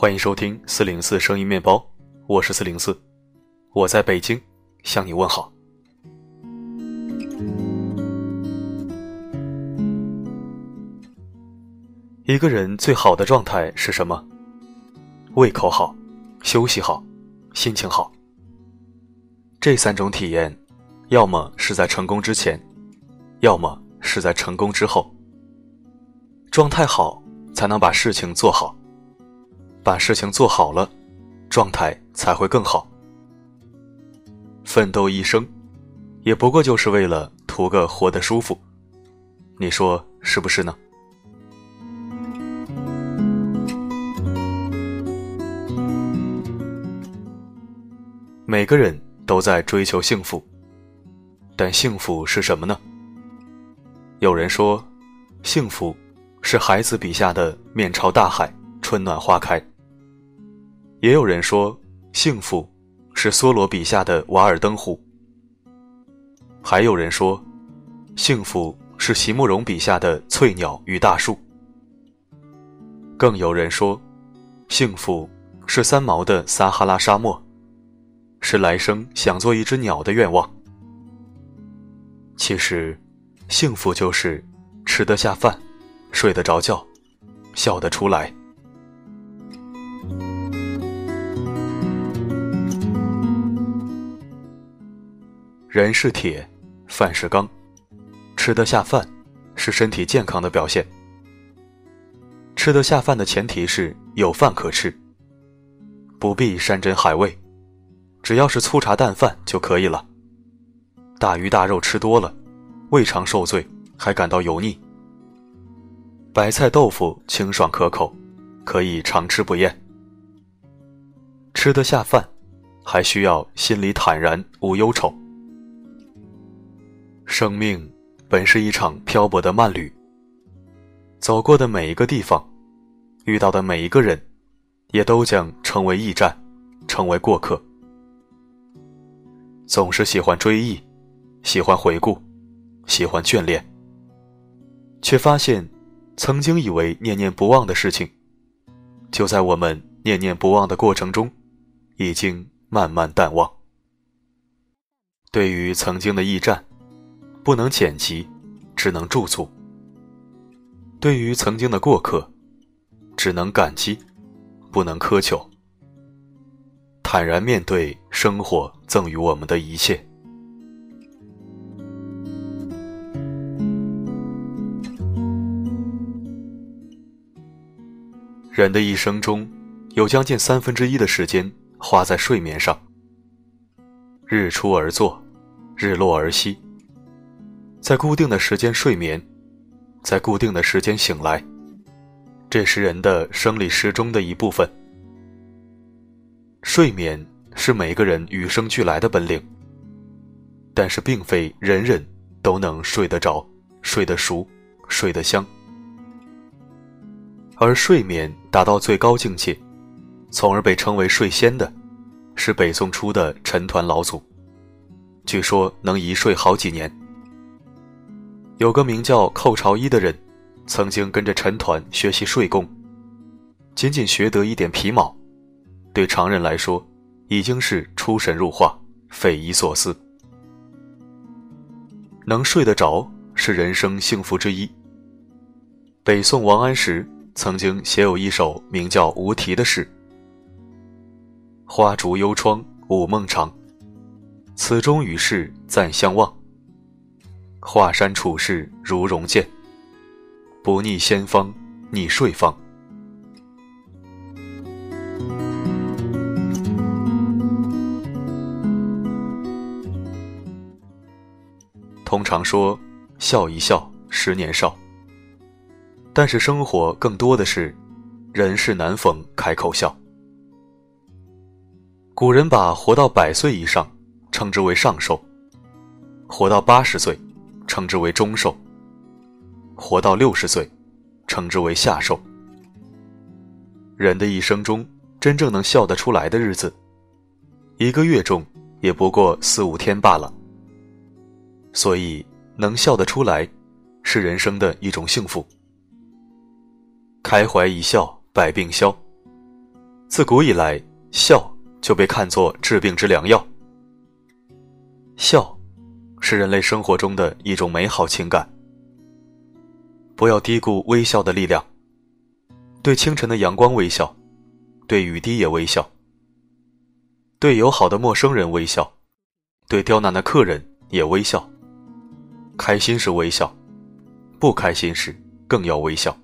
欢迎收听四零四声音面包，我是四零四，我在北京向你问好。一个人最好的状态是什么？胃口好，休息好，心情好。这三种体验，要么是在成功之前，要么是在成功之后。状态好，才能把事情做好。把事情做好了，状态才会更好。奋斗一生，也不过就是为了图个活得舒服。你说是不是呢？每个人都在追求幸福，但幸福是什么呢？有人说，幸福是孩子笔下的面朝大海，春暖花开。也有人说，幸福是梭罗笔下的瓦尔登湖。还有人说，幸福是席慕容笔下的翠鸟与大树。更有人说，幸福是三毛的撒哈拉沙漠，是来生想做一只鸟的愿望。其实，幸福就是吃得下饭，睡得着觉，笑得出来。人是铁，饭是钢，吃得下饭是身体健康的表现。吃得下饭的前提是有饭可吃，不必山珍海味，只要是粗茶淡饭就可以了。大鱼大肉吃多了，胃肠受罪，还感到油腻。白菜豆腐清爽可口，可以常吃不厌。吃得下饭，还需要心里坦然无忧愁。生命本是一场漂泊的慢旅，走过的每一个地方，遇到的每一个人，也都将成为驿站，成为过客。总是喜欢追忆，喜欢回顾，喜欢眷恋，却发现，曾经以为念念不忘的事情，就在我们念念不忘的过程中，已经慢慢淡忘。对于曾经的驿站。不能剪辑，只能驻足。对于曾经的过客，只能感激，不能苛求。坦然面对生活赠予我们的一切。人的一生中，有将近三分之一的时间花在睡眠上。日出而作，日落而息。在固定的时间睡眠，在固定的时间醒来，这是人的生理时钟的一部分。睡眠是每个人与生俱来的本领，但是并非人人都能睡得着、睡得熟、睡得香。而睡眠达到最高境界，从而被称为睡仙的，是北宋初的陈抟老祖，据说能一睡好几年。有个名叫寇朝一的人，曾经跟着陈抟学习睡功，仅仅学得一点皮毛，对常人来说，已经是出神入化、匪夷所思。能睡得着是人生幸福之一。北宋王安石曾经写有一首名叫《无题》的诗：“花烛幽窗午梦长，此中与世暂相忘。”华山处世如容剑，不逆仙方，逆睡方。通常说，笑一笑，十年少。但是生活更多的是，人世难逢开口笑。古人把活到百岁以上称之为上寿，活到八十岁。称之为中寿，活到六十岁，称之为下寿。人的一生中，真正能笑得出来的日子，一个月中也不过四五天罢了。所以，能笑得出来，是人生的一种幸福。开怀一笑百病消，自古以来，笑就被看作治病之良药。笑，是人类生活中的一种美好情感。不要低估微笑的力量。对清晨的阳光微笑，对雨滴也微笑，对友好的陌生人微笑，对刁难的客人也微笑。开心时微笑，不开心时更要微笑。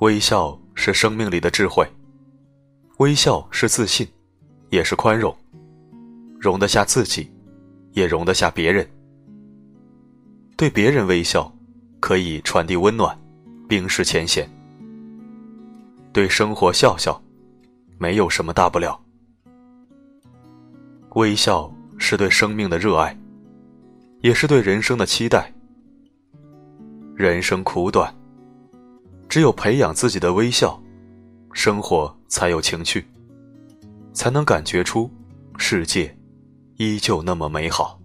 微笑是生命里的智慧，微笑是自信，也是宽容，容得下自己，也容得下别人。对别人微笑。可以传递温暖，冰释前嫌。对生活笑笑，没有什么大不了。微笑是对生命的热爱，也是对人生的期待。人生苦短，只有培养自己的微笑，生活才有情趣，才能感觉出世界依旧那么美好。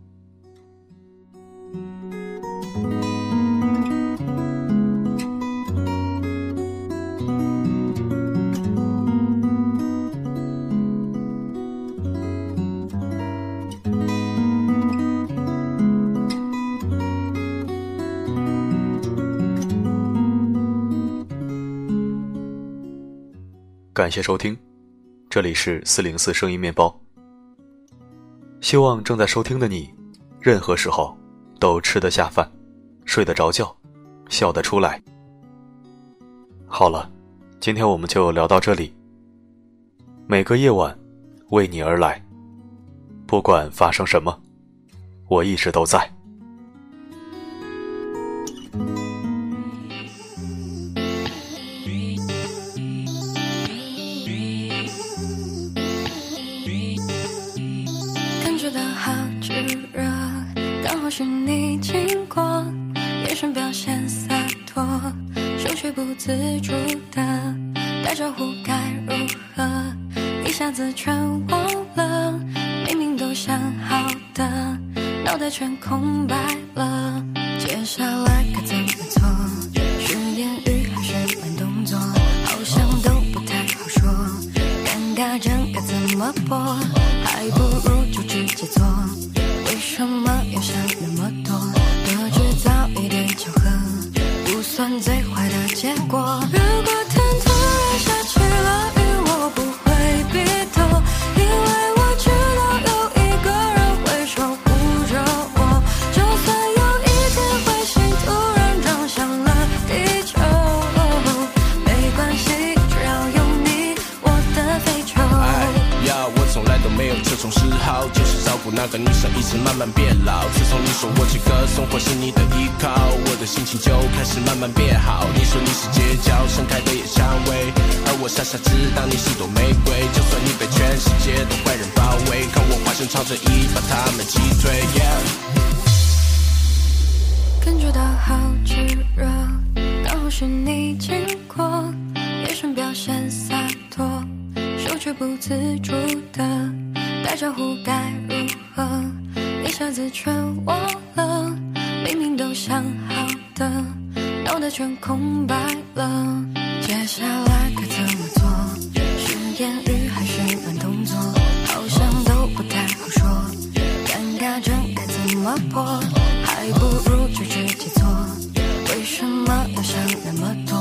感谢收听，这里是四零四声音面包。希望正在收听的你，任何时候都吃得下饭，睡得着觉，笑得出来。好了，今天我们就聊到这里。每个夜晚，为你而来，不管发生什么，我一直都在。是你经过，眼神表现洒脱，手却不自主的打招呼该如何？一下子全忘了，明明都想好的，脑袋全空白了。接下来该怎么做？是言语还是慢动作？好像都不太好说。尴尬症该怎么破？还不如。什么要想那么？多种嗜好，就是照顾那个女生一直慢慢变老。自从你说我这个生活是你的依靠，我的心情就开始慢慢变好。你说你是街角盛开的野蔷薇，而我傻傻知道你是朵玫瑰。就算你被全世界的坏人包围，看我化身超人一把他们击退。感觉到好炙热，刚好是你经过，眼神表现洒脱，手却不自主的打招呼该如何？一下子全忘了，明明都想好的，脑袋全空白了。接下来该怎么做？是言语还是慢动作？好像都不太好说。尴尬症该怎么破？还不如就直接做。为什么要想那么多？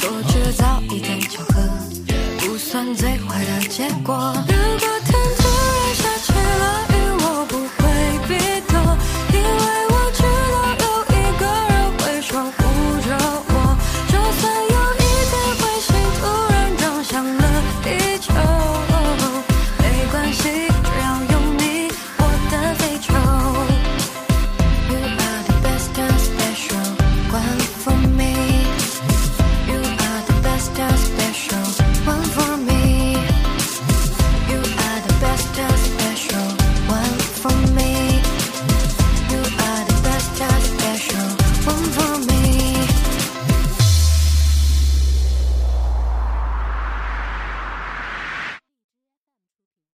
多制造一点巧合，不算最坏的结果。如果 out